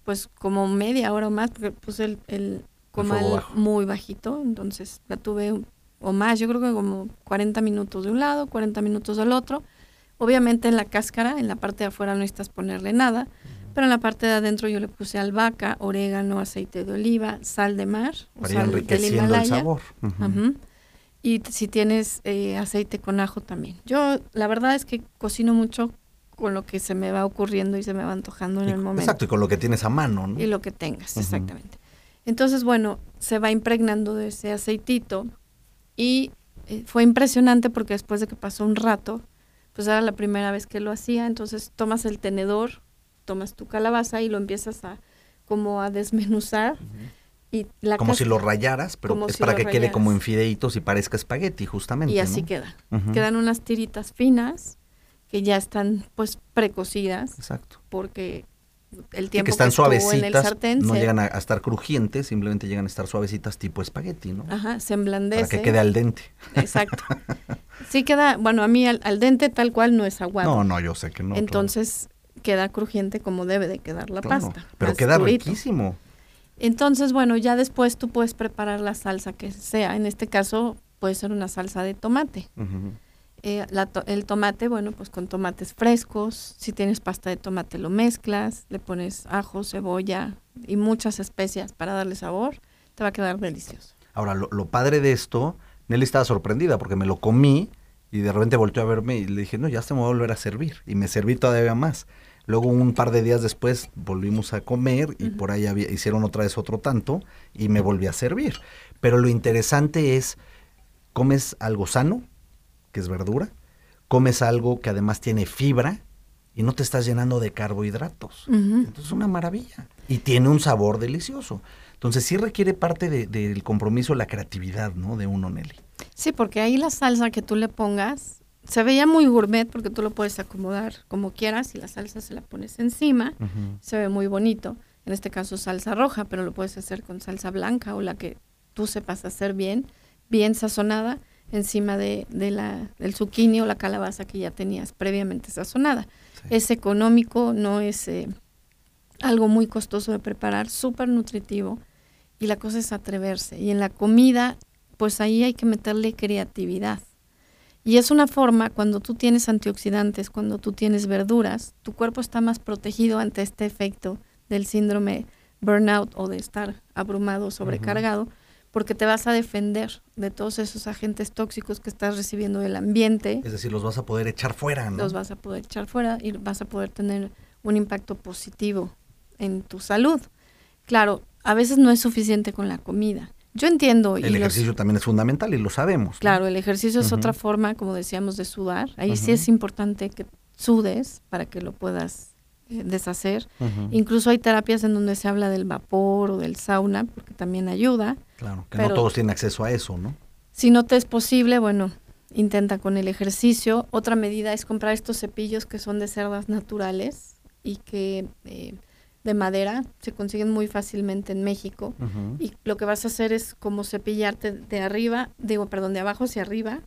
pues como media hora o más, porque puse el, el comal muy bajito, entonces la tuve o más, yo creo que como 40 minutos de un lado, 40 minutos del otro. Obviamente en la cáscara, en la parte de afuera no necesitas ponerle nada, pero en la parte de adentro yo le puse albahaca, orégano, aceite de oliva, sal de mar, o sal enriqueciendo el sabor. Y si tienes eh, aceite con ajo también. Yo la verdad es que cocino mucho con lo que se me va ocurriendo y se me va antojando en el momento. Exacto, y con lo que tienes a mano, ¿no? Y lo que tengas, exactamente. Entonces, bueno, se va impregnando de ese aceitito y eh, fue impresionante porque después de que pasó un rato, pues era la primera vez que lo hacía, entonces tomas el tenedor, tomas tu calabaza y lo empiezas a como a desmenuzar como si lo rayaras, pero es para que quede como en fideitos y parezca espagueti, justamente. Y así queda. Quedan unas tiritas finas que ya están pues precocidas. Exacto. Porque el tiempo que están suavecitas, en el sartén no llegan a, estar crujientes, simplemente llegan a estar suavecitas tipo espagueti, ¿no? Ajá, se emblandece. Para que quede al dente. Exacto. sí queda, bueno, a mí al, dente tal cual no es aguado. No, no, yo sé que no. Entonces queda crujiente como debe de quedar la pasta. Pero queda riquísimo. Entonces, bueno, ya después tú puedes preparar la salsa que sea. En este caso puede ser una salsa de tomate. Eh, el tomate, bueno, pues con tomates frescos. Si tienes pasta de tomate lo mezclas, le pones ajo, cebolla y muchas especias para darle sabor. Te va a quedar delicioso. Ahora, lo, lo padre de esto, Nelly estaba sorprendida porque me lo comí y de repente volteó a verme y le dije, no, ya se me va a volver a servir. Y me serví todavía más. Luego un par de días después volvimos a comer y por ahí hicieron otra vez otro tanto y me volví a servir. Pero lo interesante es, comes algo sano, que es verdura, comes algo que además tiene fibra y no te estás llenando de carbohidratos. Entonces es una maravilla. Y tiene un sabor delicioso. Entonces sí requiere parte del compromiso, la creatividad, ¿no? De uno, Nelly. Sí, porque ahí la salsa que tú le pongas se veía muy gourmet porque tú lo puedes acomodar como quieras y la salsa se la pones encima, se ve muy bonito. En este caso salsa roja, pero lo puedes hacer con salsa blanca o la que tú sepas hacer bien, bien sazonada, encima de, de la, del zucchini o la calabaza que ya tenías previamente sazonada. Es económico, no es eh, algo muy costoso de preparar, súper nutritivo y la cosa es atreverse. Y en la comida, pues ahí hay que meterle creatividad y es una forma, cuando tú tienes antioxidantes, cuando tú tienes verduras, tu cuerpo está más protegido ante este efecto del síndrome burnout o de estar abrumado, sobrecargado, porque te vas a defender de todos esos agentes tóxicos que estás recibiendo del ambiente. Es decir, los vas a poder echar fuera, ¿no? Los vas a poder echar fuera y vas a poder tener un impacto positivo en tu salud. Claro, a veces no es suficiente con la comida. Yo entiendo. El ejercicio también es fundamental y lo sabemos. Claro, el ejercicio es otra forma, como decíamos, de sudar. Ahí sí es importante que sudes para que lo puedas eh, deshacer. Incluso hay terapias en donde se habla del vapor o del sauna, porque también ayuda. Claro, que no todos tienen acceso a eso, ¿no? Si no te es posible, bueno, intenta con el ejercicio. Otra medida es comprar estos cepillos que son de cerdas naturales y que... Eh, de madera, se consiguen muy fácilmente en México y lo que vas a hacer es como cepillarte de arriba, digo, perdón, de abajo hacia arriba,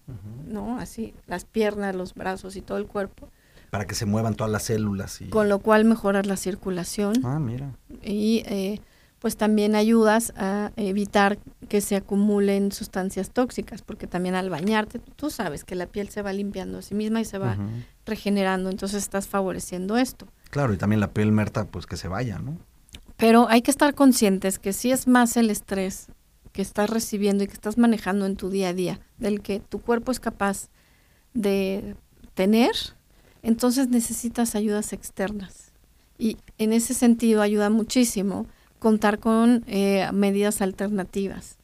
¿no? Así, las piernas, los brazos y todo el cuerpo. Para que se muevan todas las células. Y... Con lo cual mejoras la circulación. Ah, mira. Y eh, pues también ayudas a evitar que se acumulen sustancias tóxicas, porque también al bañarte, tú sabes que la piel se va limpiando a sí misma y se va regenerando, entonces estás favoreciendo esto. Claro, y también la piel merta, pues que se vaya, ¿no? Pero hay que estar conscientes que si es más el estrés que estás recibiendo y que estás manejando en tu día a día, del que tu cuerpo es capaz de tener, entonces necesitas ayudas externas. Y en ese sentido ayuda muchísimo contar con eh, medidas alternativas.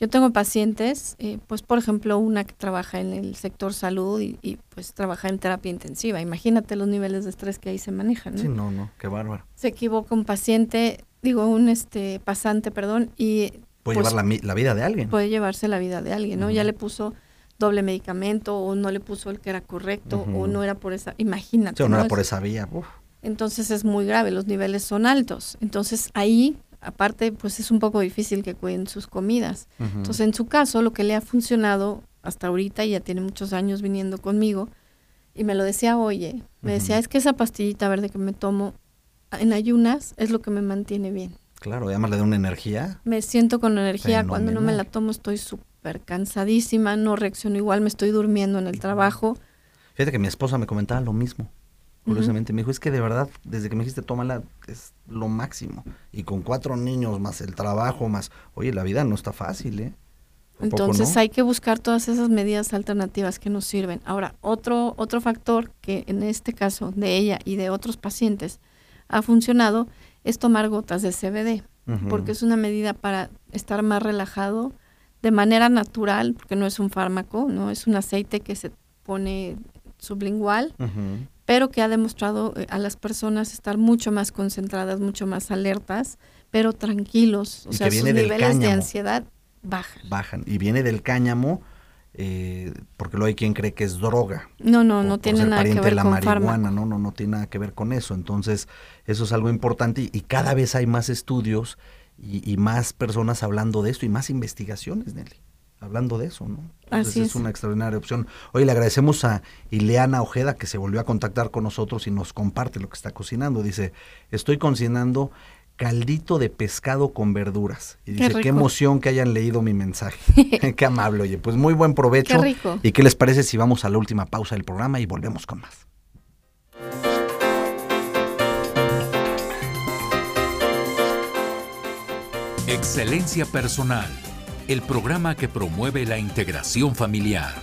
Yo tengo pacientes, eh, pues por ejemplo, una que trabaja en el sector salud y, pues trabaja en terapia intensiva. Imagínate los niveles de estrés que ahí se manejan. ¿no? Sí, no, no, qué bárbaro. Se equivoca un paciente, digo, un este pasante, perdón, y... Puede llevar pues, la, vida de alguien. Puede llevarse la vida de alguien, ¿no? Ya le puso doble medicamento o no le puso el que era correcto o no era por esa, imagínate. Sí, o no, era por esa vía. Entonces es muy grave, los niveles son altos. Entonces ahí aparte pues es un poco difícil que cuiden sus comidas. Entonces en su caso lo que le ha funcionado hasta ahorita, ya tiene muchos años viniendo conmigo, y me lo decía, oye, me decía, es que esa pastillita verde que me tomo en ayunas es lo que me mantiene bien. Claro, además le da una energía. Me siento con energía, cuando no me la tomo estoy súper cansadísima, no reacciono igual, me estoy durmiendo en el trabajo. Fíjate que mi esposa me comentaba lo mismo. Curiosamente me dijo, es que de verdad, desde que me dijiste tómala, es lo máximo. Y con cuatro niños, más el trabajo, más, oye, la vida no está fácil, ¿eh? Entonces hay que buscar todas esas medidas alternativas que nos sirven. Ahora, otro, otro factor que en este caso de ella y de otros pacientes ha funcionado es tomar gotas de CBD, porque es una medida para estar más relajado de manera natural, porque no es un fármaco, no es un aceite que se pone sublingual pero que ha demostrado eh, a las personas estar mucho más concentradas, mucho más alertas, pero tranquilos. O sea, sus niveles de ansiedad bajan. Bajan. Y viene del cáñamo, eh, porque luego hay quien cree que es droga. No, no, no tiene nada que ver la con marihuana, no, no, no tiene nada que ver con eso. Entonces, eso es algo importante y, cada vez hay más estudios y, y, más personas hablando de esto y más investigaciones, Nelly hablando de eso, ¿no? Así es. una extraordinaria opción. Hoy le agradecemos a Ileana Ojeda que se volvió a contactar con nosotros y nos comparte lo que está cocinando. Dice, estoy cocinando caldito de pescado con verduras. Y dice, qué, emoción que hayan leído mi mensaje. qué amable, oye. Pues muy buen provecho. Qué rico. ¿Y qué les parece si vamos a la última pausa del programa y volvemos con más? Excelencia personal el programa que promueve la integración familiar.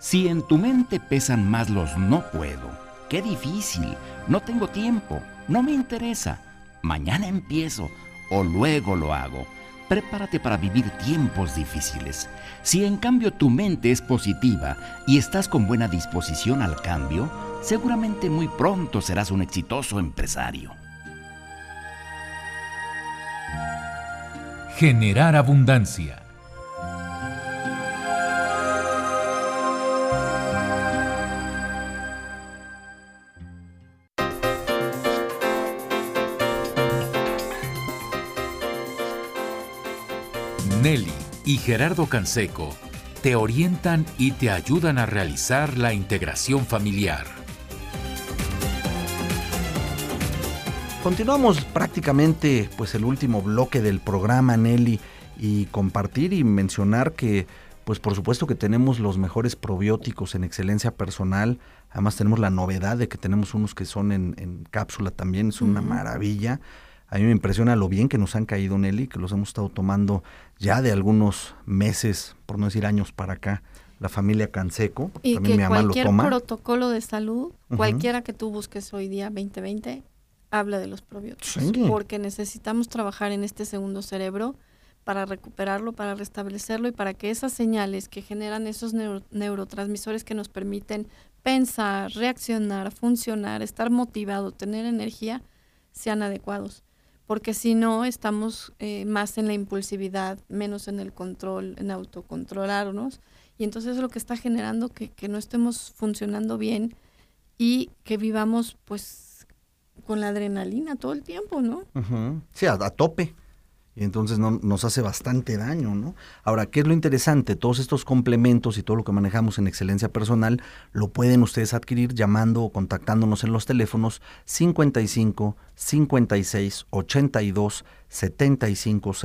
Si en tu mente pesan más los no puedo, qué difícil, no tengo tiempo, no me interesa, mañana empiezo o luego lo hago prepárate para vivir tiempos difíciles. Si en cambio tu mente es positiva y estás con buena disposición al cambio, seguramente muy pronto serás un exitoso empresario. Generar abundancia. Y Gerardo Canseco te orientan y te ayudan a realizar la integración familiar. Continuamos prácticamente pues el último bloque del programa Nelly y compartir y mencionar que pues por supuesto que tenemos los mejores probióticos en excelencia personal. Además tenemos la novedad de que tenemos unos que son en, cápsula también, es una maravilla. A mí me impresiona lo bien que nos han caído, Nelly, que los hemos estado tomando ya de algunos meses, por no decir años para acá, la familia Canseco. Y que cualquier protocolo de salud, cualquiera que tú busques hoy día 2020, habla de los probióticos. Porque necesitamos trabajar en este segundo cerebro para recuperarlo, para restablecerlo y para que esas señales que generan esos neurotransmisores que nos permiten pensar, reaccionar, funcionar, estar motivado, tener energía, sean adecuados porque si no estamos eh, más en la impulsividad, menos en el control, en autocontrolarnos, y entonces es lo que está generando que, que no estemos funcionando bien y que vivamos pues con la adrenalina todo el tiempo, ¿no? Sí, a, tope. Y entonces no, nos hace bastante daño, ¿no? Ahora, ¿qué es lo interesante? Todos estos complementos y todo lo que manejamos en excelencia personal lo pueden ustedes adquirir llamando o contactándonos en los teléfonos 55 56 82 7500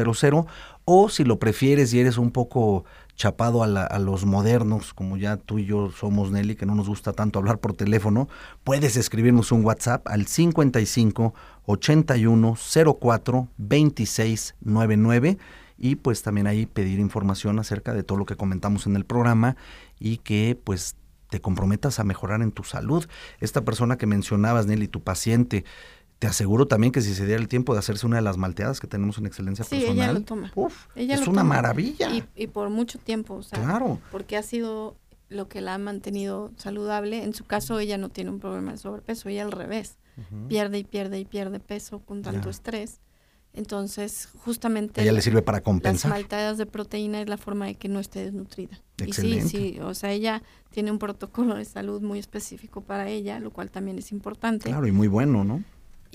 o si lo prefieres y eres un poco chapado a, los modernos, como ya tú y yo somos, Nelly, que no nos gusta tanto hablar por teléfono, puedes escribirnos un WhatsApp al 55 81 04 26 99 y pues también ahí pedir información acerca de todo lo que comentamos en el programa y que pues te comprometas a mejorar en tu salud. Esta persona que mencionabas, Nelly, tu paciente, te aseguro también que si se diera el tiempo de hacerse una de las malteadas que tenemos en excelencia sí, personal, ella lo toma. es una maravilla. Y, por mucho tiempo, o sea, claro. porque ha sido lo que la ha mantenido saludable. En su caso, ella no tiene un problema de sobrepeso, ella al revés, pierde y pierde y pierde peso con tanto estrés. Entonces, justamente... Ella le sirve para compensar. Las malteadas de proteína es la forma de que no esté desnutrida. Excelente. Y sí, sí, o sea, ella tiene un protocolo de salud muy específico para ella, lo cual también es importante. Claro, y muy bueno, ¿no?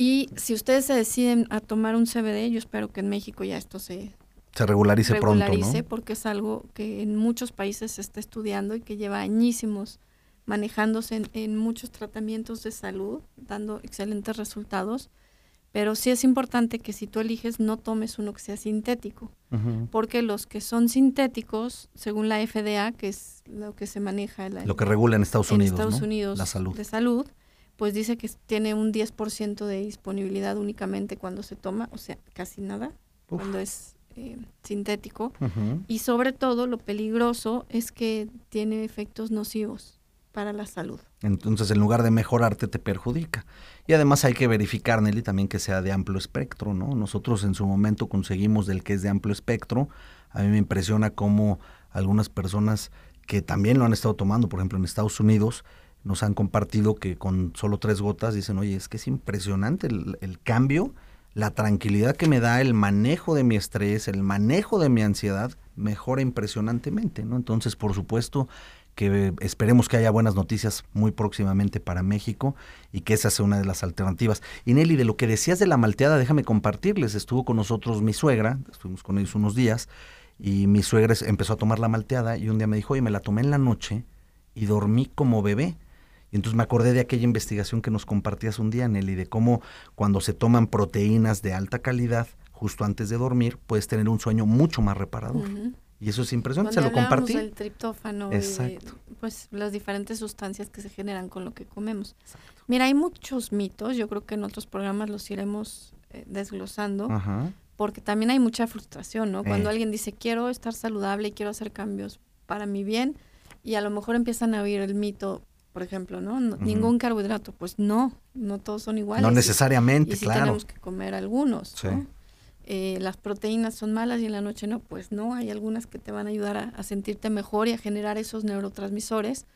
Y si ustedes se deciden a tomar un CBD, yo espero que en México ya esto se, se regularice, regularice pronto, ¿no? porque es algo que en muchos países se está estudiando y que lleva añísimos manejándose en, muchos tratamientos de salud, dando excelentes resultados. Pero sí es importante que si tú eliges no tomes uno que sea sintético, porque los que son sintéticos, según la FDA, que es lo que se maneja, lo que regula en Estados Unidos, Estados Unidos la salud. de salud, pues dice que tiene un 10% de disponibilidad únicamente cuando se toma, o sea, casi nada, cuando es eh, sintético. Y sobre todo lo peligroso es que tiene efectos nocivos para la salud. Entonces, en lugar de mejorarte, te perjudica. Y además hay que verificar, Nelly, también que sea de amplio espectro, ¿no? Nosotros en su momento conseguimos del que es de amplio espectro. A mí me impresiona cómo algunas personas que también lo han estado tomando, por ejemplo, en Estados Unidos, nos han compartido que con solo tres gotas dicen, oye, es que es impresionante el, cambio, la tranquilidad que me da, el manejo de mi estrés, el manejo de mi ansiedad, mejora impresionantemente, ¿no? Entonces, por supuesto que esperemos que haya buenas noticias muy próximamente para México y que esa sea una de las alternativas. Y Nelly, de lo que decías de la malteada, déjame compartirles, estuvo con nosotros mi suegra, estuvimos con ellos unos días, y mi suegra empezó a tomar la malteada y un día me dijo, oye, me la tomé en la noche y dormí como bebé. Y entonces me acordé de aquella investigación que nos compartías un día, Nelly, de cómo cuando se toman proteínas de alta calidad justo antes de dormir, puedes tener un sueño mucho más reparador. Y eso es impresionante, se lo compartí. el triptófano, Exacto. pues las diferentes sustancias que se generan con lo que comemos. Mira, hay muchos mitos, yo creo que en otros programas los iremos eh, desglosando, porque también hay mucha frustración, ¿no? Cuando eh. alguien dice, quiero estar saludable y quiero hacer cambios para mi bien, y a lo mejor empiezan a oír el mito, por ejemplo, ¿no? Ningún carbohidrato, pues no, no todos son iguales. No necesariamente, y, claro. tenemos que comer algunos, eh, las proteínas son malas y en la noche no, pues no, hay algunas que te van a ayudar a, sentirte mejor y a generar esos neurotransmisores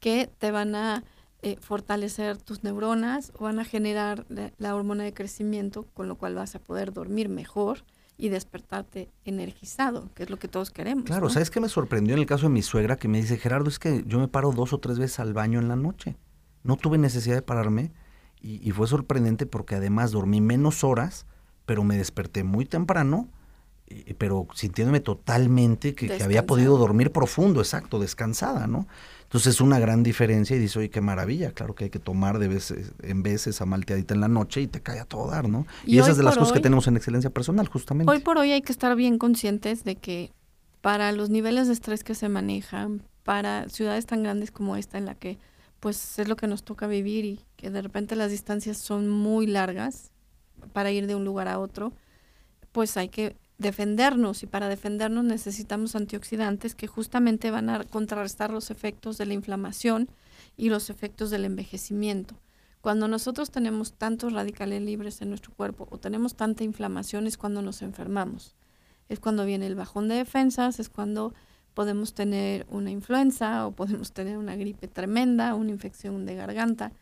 que te van a eh, fortalecer tus neuronas o van a generar la hormona de crecimiento, con lo cual vas a poder dormir mejor y despertarte energizado, que es lo que todos queremos. Claro, ¿sabes qué me sorprendió en el caso de mi suegra que me dice, Gerardo, es que yo me paro dos o tres veces al baño en la noche? No tuve necesidad de pararme y, fue sorprendente porque además dormí menos horas, pero me desperté muy temprano, pero sintiéndome totalmente que, que había podido dormir profundo, exacto, descansada, ¿no? Entonces es una gran diferencia y dice, oye, qué maravilla, claro que hay que tomar de veces en veces esa malteadita en la noche y te cae a todo dar, ¿no? Y, esas de las cosas que tenemos en excelencia personal, justamente. Hoy por hoy hay que estar bien conscientes de que para los niveles de estrés que se manejan, para ciudades tan grandes como esta en la que pues es lo que nos toca vivir y que de repente las distancias son muy largas para ir de un lugar a otro, pues hay que defendernos y para defendernos necesitamos antioxidantes que justamente van a contrarrestar los efectos de la inflamación y los efectos del envejecimiento. Cuando nosotros tenemos tantos radicales libres en nuestro cuerpo o tenemos tanta inflamación es cuando nos enfermamos. Es cuando viene el bajón de defensas, es cuando podemos tener una influenza o podemos tener una gripe tremenda, una infección de garganta,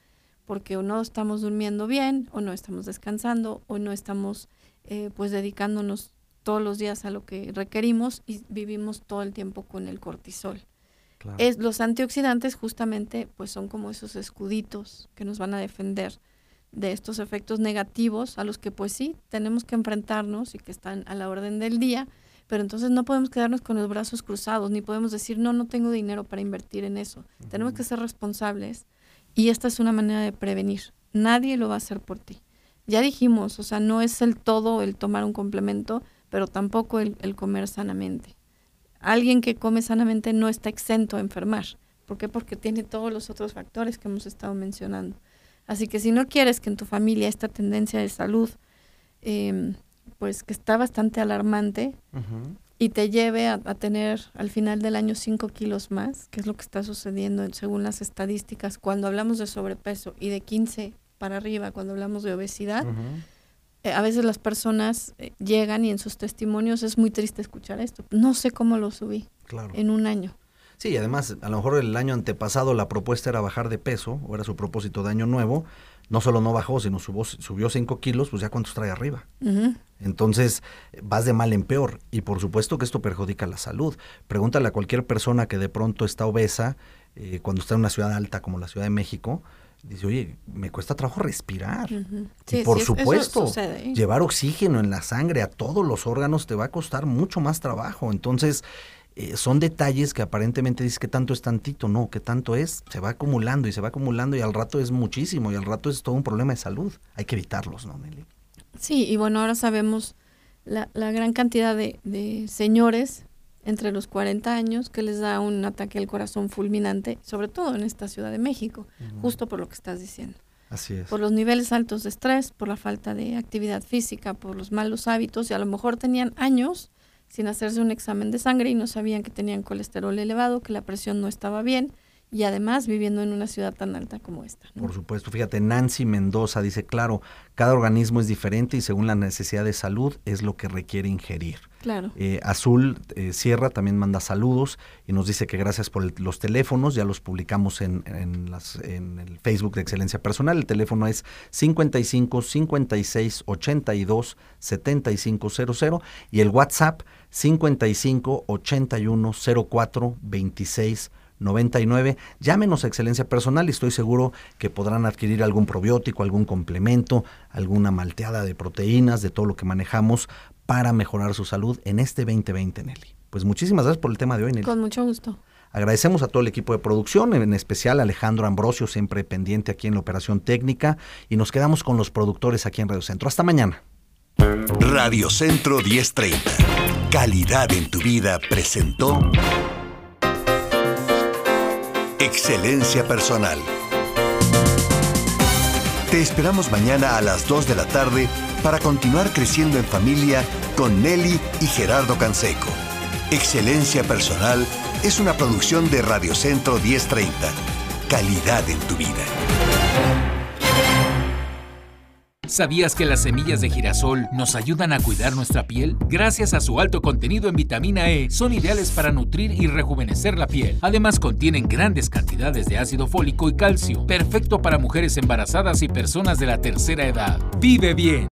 porque o no estamos durmiendo bien o no estamos descansando o no estamos eh, pues dedicándonos todos los días a lo que requerimos y vivimos todo el tiempo con el cortisol. Es, los antioxidantes justamente pues son como esos escuditos que nos van a defender de estos efectos negativos a los que pues sí tenemos que enfrentarnos y que están a la orden del día, pero entonces no podemos quedarnos con los brazos cruzados, ni podemos decir, no, no tengo dinero para invertir en eso. Tenemos que ser responsables y esta es una manera de prevenir. Nadie lo va a hacer por ti. Ya dijimos, o sea, no es el todo el tomar un complemento, pero tampoco el, el comer sanamente. Alguien que come sanamente no está exento a enfermar. ¿Por qué? Porque tiene todos los otros factores que hemos estado mencionando. Así que si no quieres que en tu familia esta tendencia de salud, em, pues que está bastante alarmante y te lleve a, tener al final del año 5 kilos más, que es lo que está sucediendo según las estadísticas cuando hablamos de sobrepeso y de 15 para arriba cuando hablamos de obesidad, a veces las personas eh, llegan y en sus testimonios es muy triste escuchar esto. No sé cómo lo subí en un año. Sí, y además, a lo mejor el año antepasado la propuesta era bajar de peso, o era su propósito de año nuevo. No solo no bajó, sino subió, subió 5 kilos, pues ya cuántos trae arriba. Entonces, vas de mal en peor. Y por supuesto que esto perjudica la salud. Pregúntale a cualquier persona que de pronto está obesa, eh, cuando está en una ciudad alta como la Ciudad de México, dice, oye, me cuesta trabajo respirar. y por supuesto, llevar oxígeno en la sangre a todos los órganos te va a costar mucho más trabajo. Entonces, eh, son detalles que aparentemente dices que tanto es tantito, no, que tanto es, se va acumulando y se va acumulando y al rato es muchísimo y al rato es todo un problema de salud. Hay que evitarlos, ¿no, Nelly? Sí, y bueno, ahora sabemos la, la gran cantidad de, de, señores entre los 40 años que les da un ataque al corazón fulminante, sobre todo en esta Ciudad de México, justo por lo que estás diciendo. Así es. Por los niveles altos de estrés, por la falta de actividad física, por los malos hábitos y a lo mejor tenían años sin hacerse un examen de sangre y no sabían que tenían colesterol elevado, que la presión no estaba bien y además viviendo en una ciudad tan alta como esta. Por supuesto, fíjate, Nancy Mendoza dice, claro, cada organismo es diferente y según la necesidad de salud es lo que requiere ingerir. Claro. Eh, Azul eh, Sierra también manda saludos y nos dice que gracias por los teléfonos, ya los publicamos en, en, las, en el Facebook de Excelencia Personal. El teléfono es 55 56 82 7500 y el WhatsApp 55 81 04 26 99. Llámenos a Excelencia Personal y estoy seguro que podrán adquirir algún probiótico, algún complemento, alguna malteada de proteínas, de todo lo que manejamos para mejorar su salud en este 2020, Nelly. Pues muchísimas gracias por el tema de hoy, Nelly. Con mucho gusto. Agradecemos a todo el equipo de producción, en especial a Alejandro Ambrosio, siempre pendiente aquí en la operación técnica, y nos quedamos con los productores aquí en Radio Centro. Hasta mañana. Radio Centro 1030. Calidad en tu vida presentó. Excelencia Personal. Te esperamos mañana a las 2 de la tarde para continuar creciendo en familia con Nelly y Gerardo Canseco. Excelencia Personal es una producción de Radio Centro 1030. Calidad en tu vida. ¿Sabías que las semillas de girasol nos ayudan a cuidar nuestra piel? Gracias a su alto contenido en vitamina E, son ideales para nutrir y rejuvenecer la piel. Además, contienen grandes cantidades de ácido fólico y calcio, perfecto para mujeres embarazadas y personas de la tercera edad. Vive bien.